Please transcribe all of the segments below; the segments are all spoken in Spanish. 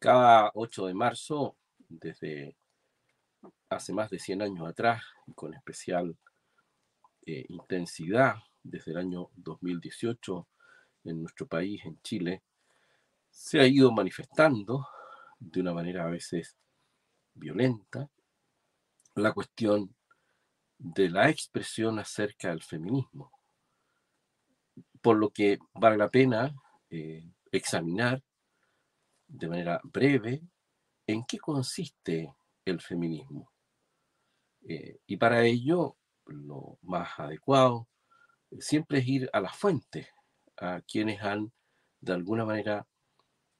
Cada 8 de marzo, desde hace más de 100 años atrás, con especial eh, intensidad desde el año 2018 en nuestro país, en Chile, se ha ido manifestando de una manera a veces violenta la cuestión de la expresión acerca del feminismo. Por lo que vale la pena eh, examinar de manera breve en qué consiste el feminismo. Eh, y para ello, lo más adecuado siempre es ir a las fuentes, a quienes han de alguna manera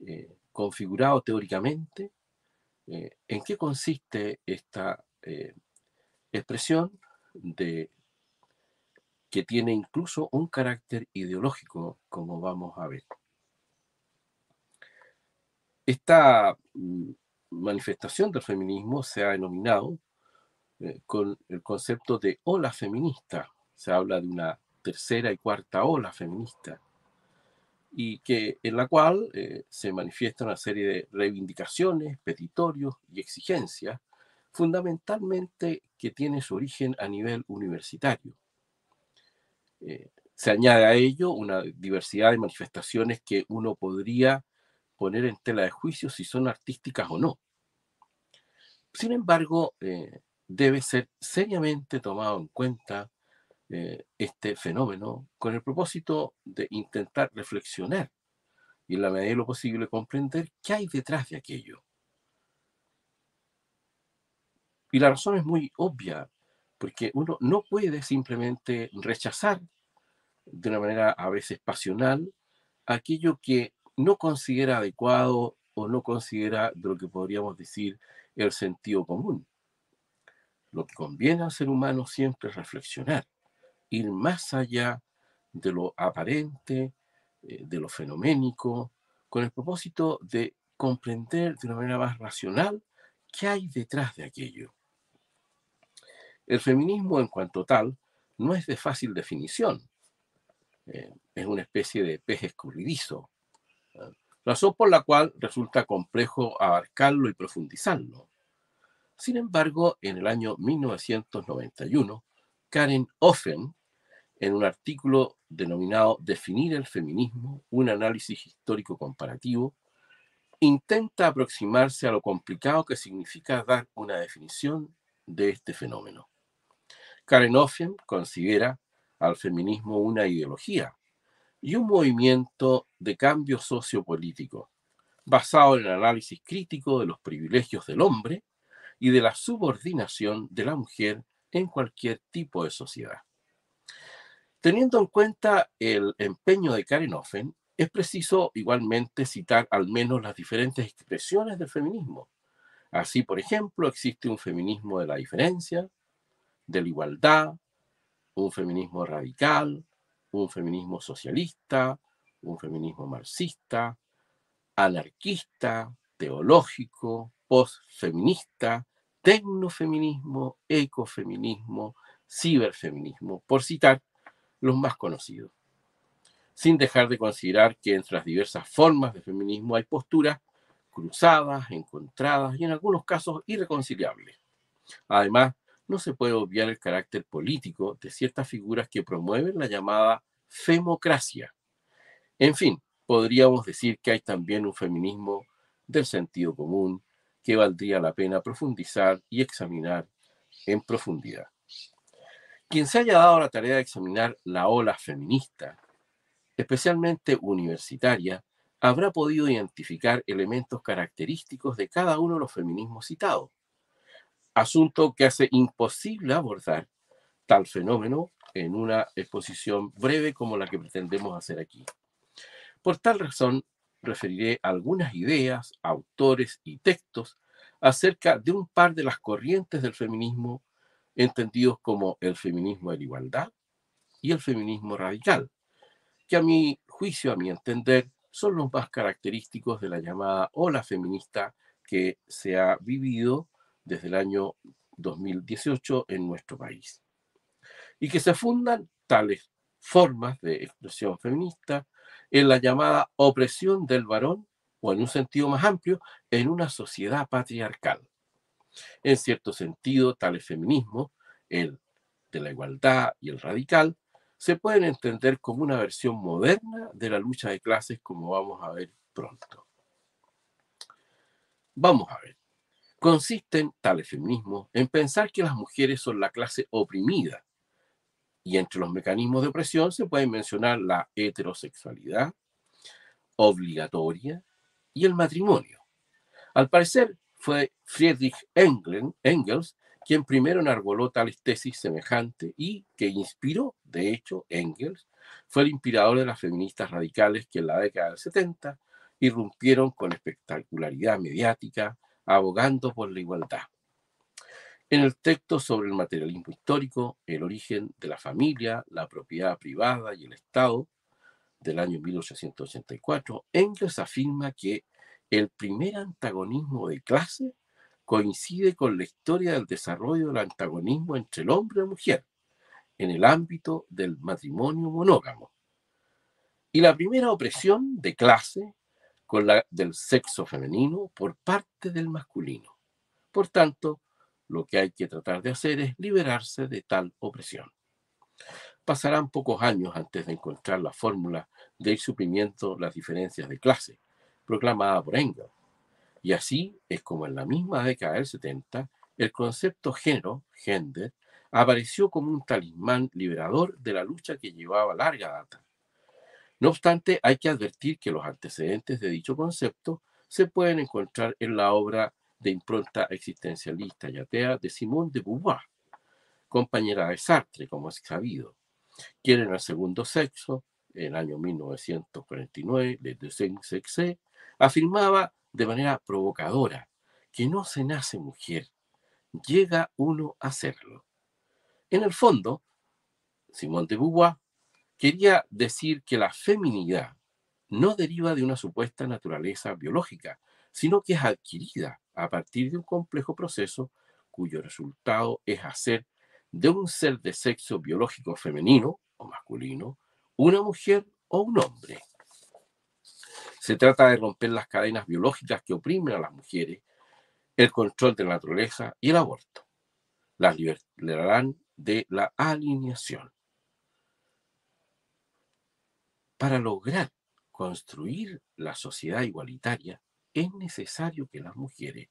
eh, configurado teóricamente en qué consiste esta expresión de que tiene incluso un carácter ideológico, como vamos a ver. Esta mm, manifestación del feminismo se ha denominado eh, con el concepto de ola feminista. Se habla de una tercera y cuarta ola feminista, y que, en la cual eh, se manifiesta una serie de reivindicaciones, petitorios y exigencias fundamentalmente que tiene su origen a nivel universitario. Eh, se añade a ello una diversidad de manifestaciones que uno podría poner en tela de juicio si son artísticas o no. Sin embargo, eh, debe ser seriamente tomado en cuenta eh, este fenómeno con el propósito de intentar reflexionar y en la medida de lo posible comprender qué hay detrás de aquello. Y la razón es muy obvia, porque uno no puede simplemente rechazar de una manera a veces pasional aquello que no considera adecuado o no considera de lo que podríamos decir el sentido común. Lo que conviene al ser humano siempre es reflexionar, ir más allá de lo aparente, eh, de lo fenoménico, con el propósito de comprender de una manera más racional qué hay detrás de aquello. El feminismo en cuanto tal no es de fácil definición. Eh, es una especie de pez escurridizo, razón por la cual resulta complejo abarcarlo y profundizarlo. Sin embargo, en el año 1991, Karen Offen, en un artículo denominado Definir el feminismo, un análisis histórico comparativo, intenta aproximarse a lo complicado que significa dar una definición de este fenómeno. Karen Offen considera al feminismo una ideología y un movimiento de cambio sociopolítico basado en el análisis crítico de los privilegios del hombre y de la subordinación de la mujer en cualquier tipo de sociedad. Teniendo en cuenta el empeño de Karen Offen, es preciso igualmente citar al menos las diferentes expresiones del feminismo. Así, por ejemplo, existe un feminismo de la diferencia, de la igualdad, un feminismo radical, un feminismo socialista, un feminismo marxista, anarquista, teológico, postfeminista, tecnofeminismo, ecofeminismo, ciberfeminismo, por citar los más conocidos. Sin dejar de considerar que entre las diversas formas de feminismo hay posturas cruzadas, encontradas y en algunos casos irreconciliables. Además, no se puede obviar el carácter político de ciertas figuras que promueven la llamada femocracia. En fin, podríamos decir que hay también un feminismo del sentido común que valdría la pena profundizar y examinar en profundidad. Quien se haya dado la tarea de examinar la ola feminista, especialmente universitaria, habrá podido identificar elementos característicos de cada uno de los feminismos citados asunto que hace imposible abordar tal fenómeno en una exposición breve como la que pretendemos hacer aquí. Por tal razón, referiré algunas ideas, autores y textos acerca de un par de las corrientes del feminismo entendidos como el feminismo de la igualdad y el feminismo radical, que a mi juicio, a mi entender, son los más característicos de la llamada ola feminista que se ha vivido desde el año 2018 en nuestro país. Y que se fundan tales formas de expresión feminista en la llamada opresión del varón o en un sentido más amplio, en una sociedad patriarcal. En cierto sentido, tales feminismos, el de la igualdad y el radical, se pueden entender como una versión moderna de la lucha de clases como vamos a ver pronto. Vamos a ver. Consisten tales feminismos en pensar que las mujeres son la clase oprimida y entre los mecanismos de opresión se pueden mencionar la heterosexualidad obligatoria y el matrimonio. Al parecer fue Friedrich Engels quien primero enarboló tales tesis semejantes y que inspiró, de hecho, Engels, fue el inspirador de las feministas radicales que en la década del 70 irrumpieron con espectacularidad mediática, abogando por la igualdad. En el texto sobre el materialismo histórico, el origen de la familia, la propiedad privada y el Estado, del año 1884, Engels afirma que el primer antagonismo de clase coincide con la historia del desarrollo del antagonismo entre el hombre y la mujer en el ámbito del matrimonio monógamo. Y la primera opresión de clase con la del sexo femenino por parte del masculino. Por tanto, lo que hay que tratar de hacer es liberarse de tal opresión. Pasarán pocos años antes de encontrar la fórmula de ir suprimiendo las diferencias de clase, proclamada por Engels y así es como en la misma década del 70, el concepto género, gender, apareció como un talismán liberador de la lucha que llevaba larga data. No obstante, hay que advertir que los antecedentes de dicho concepto se pueden encontrar en la obra de impronta existencialista y atea de Simone de Beauvoir, compañera de Sartre, como es sabido, quien en el segundo sexo, en el año 1949, Le Deuxième Sexe, afirmaba de manera provocadora que no se nace mujer, llega uno a serlo. En el fondo, Simón de Beauvoir quería decir que la feminidad no deriva de una supuesta naturaleza biológica, sino que es adquirida a partir de un complejo proceso cuyo resultado es hacer de un ser de sexo biológico femenino o masculino una mujer o un hombre. Se trata de romper las cadenas biológicas que oprimen a las mujeres, el control de la naturaleza y el aborto. Las liberarán de la alineación. Para lograr construir la sociedad igualitaria, es necesario que las mujeres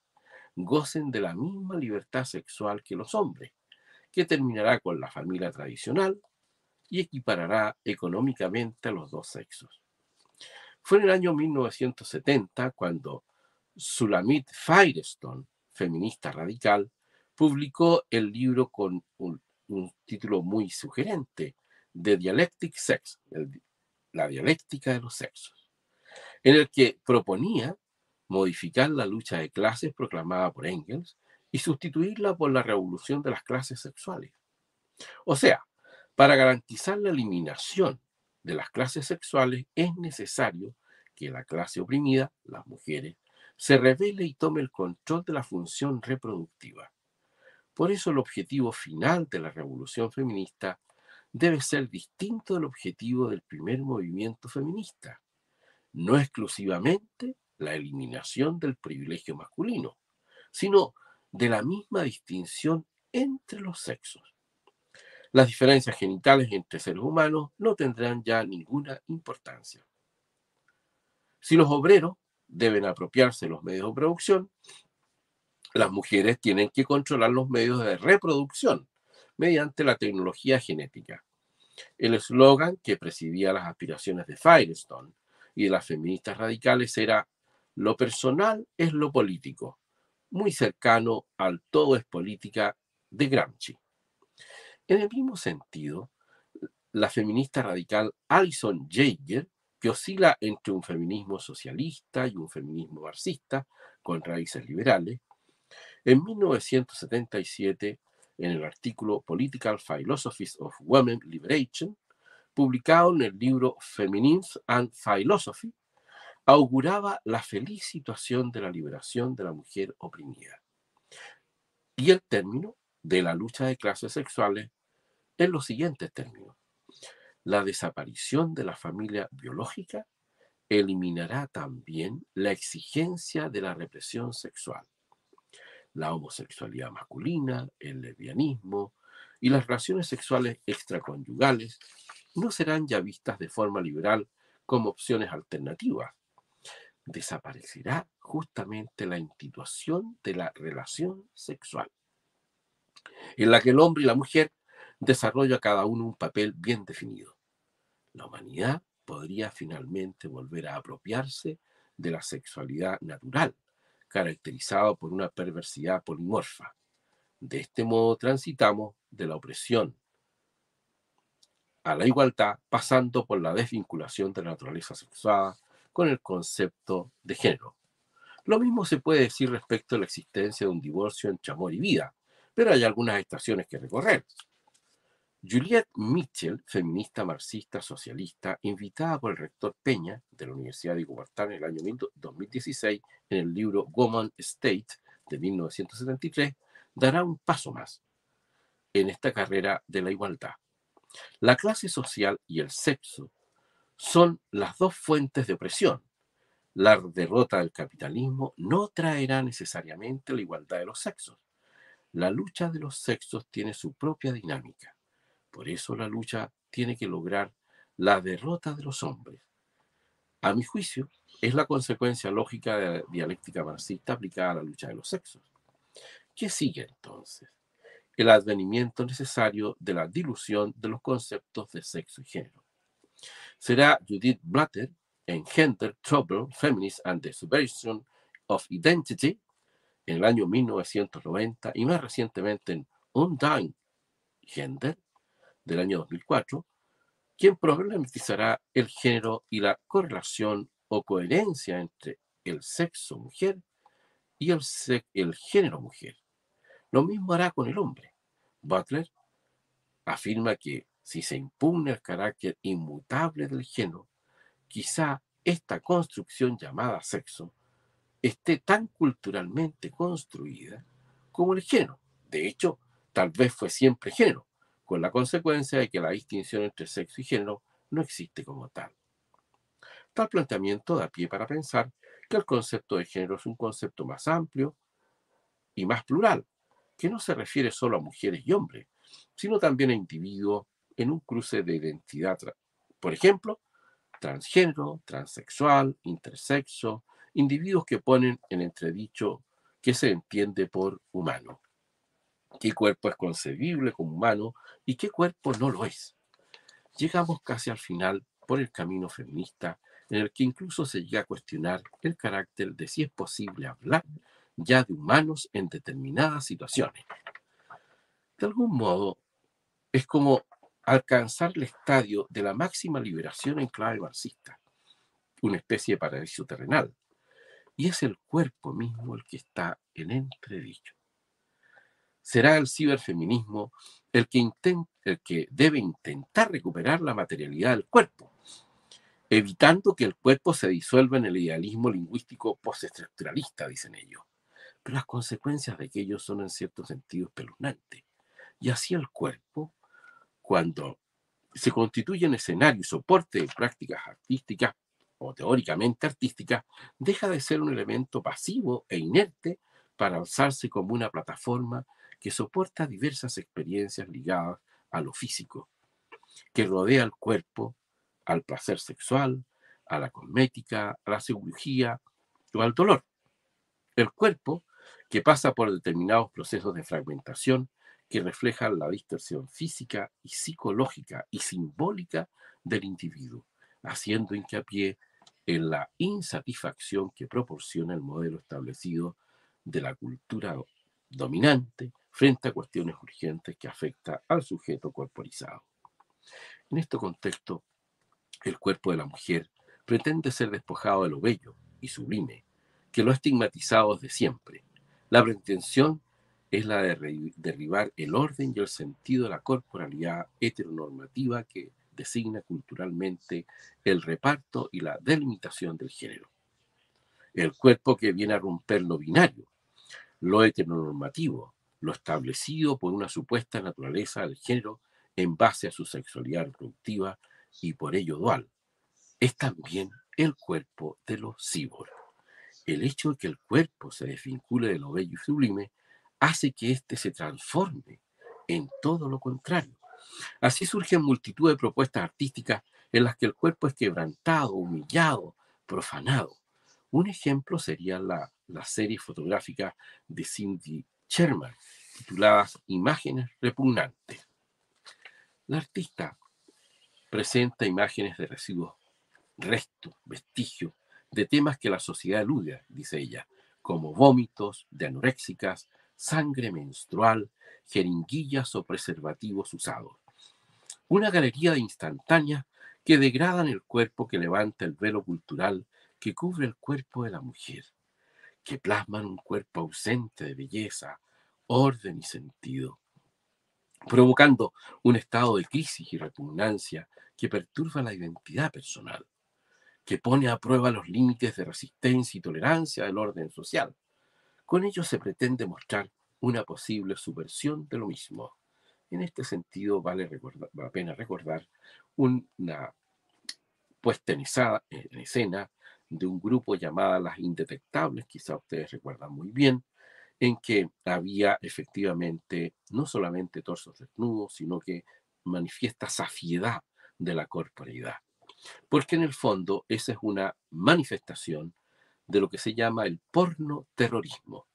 gocen de la misma libertad sexual que los hombres, que terminará con la familia tradicional y equiparará económicamente a los dos sexos. Fue en el año 1970 cuando Sulamit Firestone, feminista radical, publicó el libro con un, título muy sugerente, The Dialectic Sex, la dialéctica de los sexos, en el que proponía modificar la lucha de clases proclamada por Engels y sustituirla por la revolución de las clases sexuales. O sea, para garantizar la eliminación de las clases sexuales es necesario que la clase oprimida, las mujeres, se revele y tome el control de la función reproductiva. Por eso el objetivo final de la revolución feminista debe ser distinto del objetivo del primer movimiento feminista, no exclusivamente la eliminación del privilegio masculino, sino de la misma distinción entre los sexos. Las diferencias genitales entre seres humanos no tendrán ya ninguna importancia. Si los obreros deben apropiarse de los medios de producción, las mujeres tienen que controlar los medios de reproducción mediante la tecnología genética. El eslogan que presidía las aspiraciones de Firestone y de las feministas radicales era lo personal es lo político, muy cercano al todo es política de Gramsci. En el mismo sentido, la feminista radical Alison Jaeger que oscila entre un feminismo socialista y un feminismo marxista con raíces liberales, en 1977, en el artículo Political Philosophies of Women Liberation, publicado en el libro Feminism and Philosophy, auguraba la feliz situación de la liberación de la mujer oprimida. Y el término de la lucha de clases sexuales en los siguientes términos la desaparición de la familia biológica eliminará también la exigencia de la represión sexual. La homosexualidad masculina, el lesbianismo y las relaciones sexuales extraconyugales no serán ya vistas de forma liberal como opciones alternativas. Desaparecerá justamente la institución de la relación sexual, en la que el hombre y la mujer desarrollan cada uno un papel bien definido. La humanidad podría finalmente volver a apropiarse de la sexualidad natural, caracterizado por una perversidad polimorfa. De este modo transitamos de la opresión a la igualdad, pasando por la desvinculación de la naturaleza sexual con el concepto de género. Lo mismo se puede decir respecto a la existencia de un divorcio entre amor y vida, pero hay algunas estaciones que recorrer. Juliette Mitchell, feminista marxista socialista, invitada por el rector Peña de la Universidad de Cupertino en el año 2016 en el libro Woman State de 1973, dará un paso más en esta carrera de la igualdad. La clase social y el sexo son las dos fuentes de opresión. La derrota del capitalismo no traerá necesariamente la igualdad de los sexos. La lucha de los sexos tiene su propia dinámica por eso la lucha tiene que lograr la derrota de los hombres. A mi juicio, es la consecuencia lógica de la dialéctica marxista aplicada a la lucha de los sexos. ¿Qué sigue entonces? El advenimiento necesario de la dilución de los conceptos de sexo y género. Será Judith Blatter en Gender, Trouble, Feminist and the Subversion of Identity en el año 1990 y más recientemente en Undying Gender del año 2004, quien problematizará el género y la correlación o coherencia entre el sexo mujer y el, el género mujer. Lo mismo hará con el hombre. Butler afirma que si se impugna el carácter inmutable del género, quizá esta construcción llamada sexo esté tan culturalmente construida como el género. De hecho, tal vez fue siempre género, con la consecuencia de que la distinción entre sexo y género no existe como tal. Tal planteamiento da pie para pensar que el concepto de género es un concepto más amplio y más plural, que no se refiere solo a mujeres y hombres, sino también a individuos en un cruce de identidad, por ejemplo, transgénero, transexual, intersexo, individuos que ponen en entredicho qué se entiende por humano qué cuerpo es concebible como humano y qué cuerpo no lo es. Llegamos casi al final por el camino feminista en el que incluso se llega a cuestionar el carácter de si es posible hablar ya de humanos en determinadas situaciones. De algún modo, es como alcanzar el estadio de la máxima liberación en clave marxista, una especie de paraíso terrenal, y es el cuerpo mismo el que está en entredicho será el ciberfeminismo el que, el que debe intentar recuperar la materialidad del cuerpo, evitando que el cuerpo se disuelva en el idealismo lingüístico postestructuralista, dicen ellos. Pero las consecuencias de aquello son en cierto sentido espeluznantes. Y así el cuerpo, cuando se constituye en escenario y soporte de prácticas artísticas o teóricamente artísticas, deja de ser un elemento pasivo e inerte para alzarse como una plataforma que soporta diversas experiencias ligadas a lo físico, que rodea al cuerpo, al placer sexual, a la cosmética, a la cirugía o al dolor. El cuerpo, que pasa por determinados procesos de fragmentación que reflejan la distorsión física y psicológica y simbólica del individuo, haciendo hincapié en la insatisfacción que proporciona el modelo establecido de la cultura dominante frente a cuestiones urgentes que afectan al sujeto corporizado. En este contexto, el cuerpo de la mujer pretende ser despojado de lo bello y sublime, que lo ha estigmatizado desde siempre. La pretensión es la de derribar el orden y el sentido de la corporalidad heteronormativa que designa culturalmente el reparto y la delimitación del género. El cuerpo que viene a romper lo binario, lo heteronormativo, lo establecido por una supuesta naturaleza del género en base a su sexualidad reproductiva y por ello dual. Es también el cuerpo de los cyborg. El hecho de que el cuerpo se desvincule de lo bello y sublime hace que éste se transforme en todo lo contrario. Así surgen multitud de propuestas artísticas en las que el cuerpo es quebrantado, humillado, profanado. Un ejemplo sería la, la serie fotográfica de Cindy Sherman, titulada Imágenes repugnantes. La artista presenta imágenes de residuos, restos, vestigios de temas que la sociedad elude, dice ella, como vómitos de anoréxicas, sangre menstrual, jeringuillas o preservativos usados. Una galería de instantáneas que degradan el cuerpo que levanta el velo cultural que cubre el cuerpo de la mujer, que plasman un cuerpo ausente de belleza, orden y sentido, provocando un estado de crisis y repugnancia que perturba la identidad personal, que pone a prueba los límites de resistencia y tolerancia del orden social. Con ello se pretende mostrar una posible subversión de lo mismo. En este sentido, vale, la pena recordar una puesta en, en escena de un grupo llamado Las Indetectables, quizá ustedes recuerdan muy bien, en que había efectivamente no solamente torsos desnudos, sino que manifiesta safiedad de la corporeidad. Porque en el fondo esa es una manifestación de lo que se llama el porno terrorismo.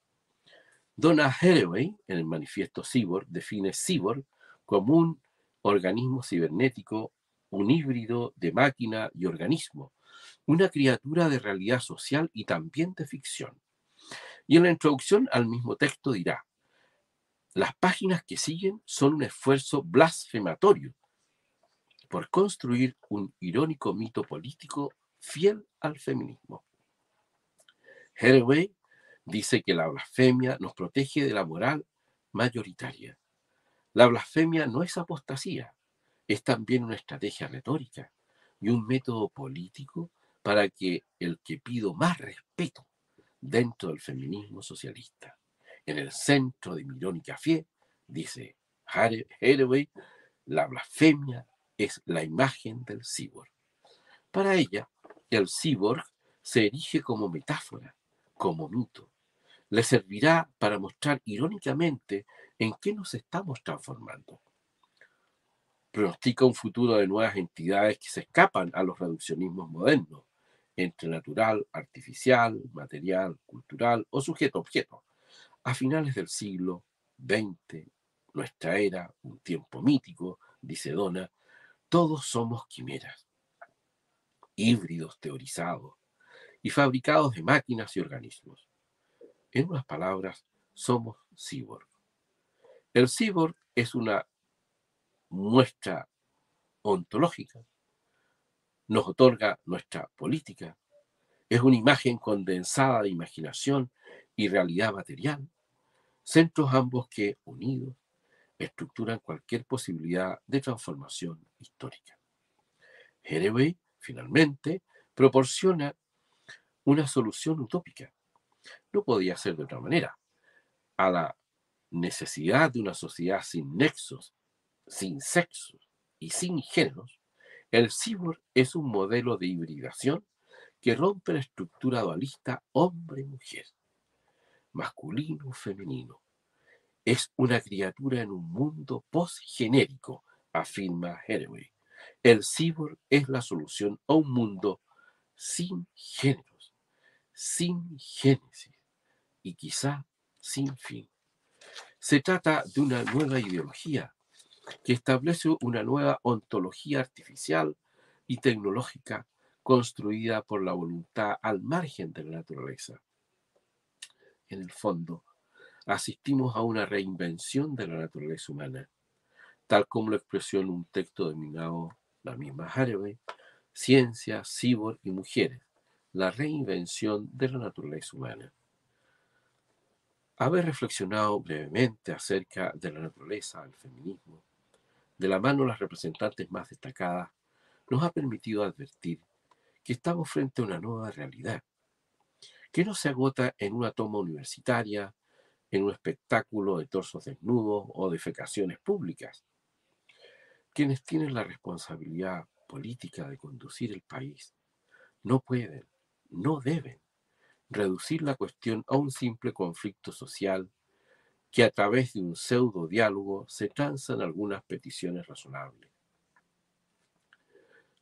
Donna Haraway, en el manifiesto Cyborg, define Cyborg como un organismo cibernético, un híbrido de máquina y organismo, una criatura de realidad social y también de ficción. Y en la introducción al mismo texto dirá, las páginas que siguen son un esfuerzo blasfematorio por construir un irónico mito político fiel al feminismo. Haraway dice que la blasfemia nos protege de la moral mayoritaria. La blasfemia no es apostasía, es también una estrategia retórica y un método político para que el que pido más respeto dentro del feminismo socialista, en el centro de mi irónica fe, dice Haraway, la blasfemia es la imagen del cyborg. Para ella, el cyborg se erige como metáfora, como mito, le servirá para mostrar irónicamente en qué nos estamos transformando. Pronostica un futuro de nuevas entidades que se escapan a los reduccionismos modernos, entre natural, artificial, material, cultural o sujeto-objeto. A finales del siglo XX, nuestra era, un tiempo mítico, dice Donna, todos somos quimeras, híbridos teorizados y fabricados de máquinas y organismos. En unas palabras, somos cyborg. El cyborg es una muestra ontológica, nos otorga nuestra política, es una imagen condensada de imaginación y realidad material, centros ambos que, unidos, estructuran cualquier posibilidad de transformación histórica. Herewey, finalmente, proporciona una solución utópica no podía ser de otra manera. A la necesidad de una sociedad sin nexos, sin sexos y sin géneros, el cyborg es un modelo de hibridación que rompe la estructura dualista hombre-mujer, masculino-femenino. Es una criatura en un mundo postgenérico, afirma Haraway. El cyborg es la solución a un mundo sin géneros, sin génesis y quizá sin fin. Se trata de una nueva ideología que establece una nueva ontología artificial y tecnológica construida por la voluntad al margen de la naturaleza. En el fondo, asistimos a una reinvención de la naturaleza humana, tal como lo expresó en un texto denominado la misma Haraway, Ciencia, Cibor y Mujeres, la reinvención de la naturaleza humana. Haber reflexionado brevemente acerca de la naturaleza del feminismo, de la mano de las representantes más destacadas, nos ha permitido advertir que estamos frente a una nueva realidad, que no se agota en una toma universitaria, en un espectáculo de torsos desnudos o de fecaciones públicas. Quienes tienen la responsabilidad política de conducir el país no pueden, no deben reducir la cuestión a un simple conflicto social que a través de un pseudo diálogo se transan algunas peticiones razonables.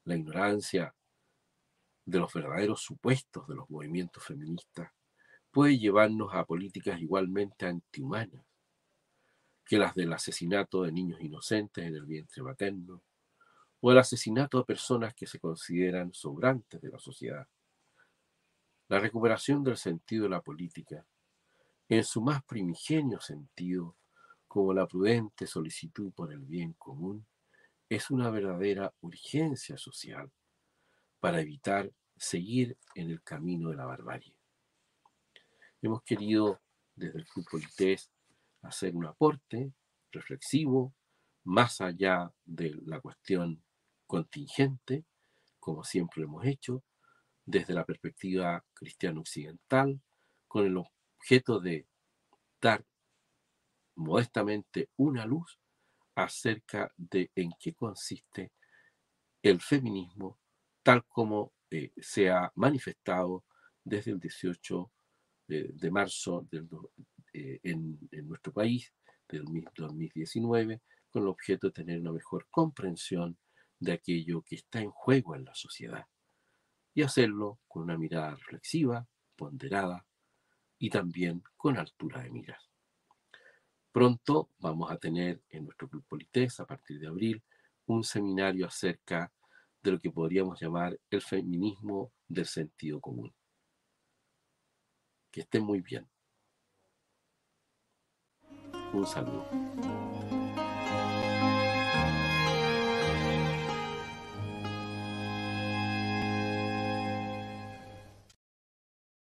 La ignorancia de los verdaderos supuestos de los movimientos feministas puede llevarnos a políticas igualmente antihumanas que las del asesinato de niños inocentes en el vientre materno o el asesinato de personas que se consideran sobrantes de la sociedad. La recuperación del sentido de la política, en su más primigenio sentido, como la prudente solicitud por el bien común, es una verdadera urgencia social para evitar seguir en el camino de la barbarie. Hemos querido desde el Club Polités hacer un aporte reflexivo más allá de la cuestión contingente, como siempre hemos hecho, desde la perspectiva cristiano-occidental, con el objeto de dar modestamente una luz acerca de en qué consiste el feminismo tal como eh, se ha manifestado desde el 18 de, marzo eh, en, en, nuestro país, del 2019, con el objeto de tener una mejor comprensión de aquello que está en juego en la sociedad y hacerlo con una mirada reflexiva, ponderada y también con altura de miras. Pronto vamos a tener en nuestro Club Polités, a partir de abril, un seminario acerca de lo que podríamos llamar el feminismo del sentido común. Que estén muy bien. Un saludo.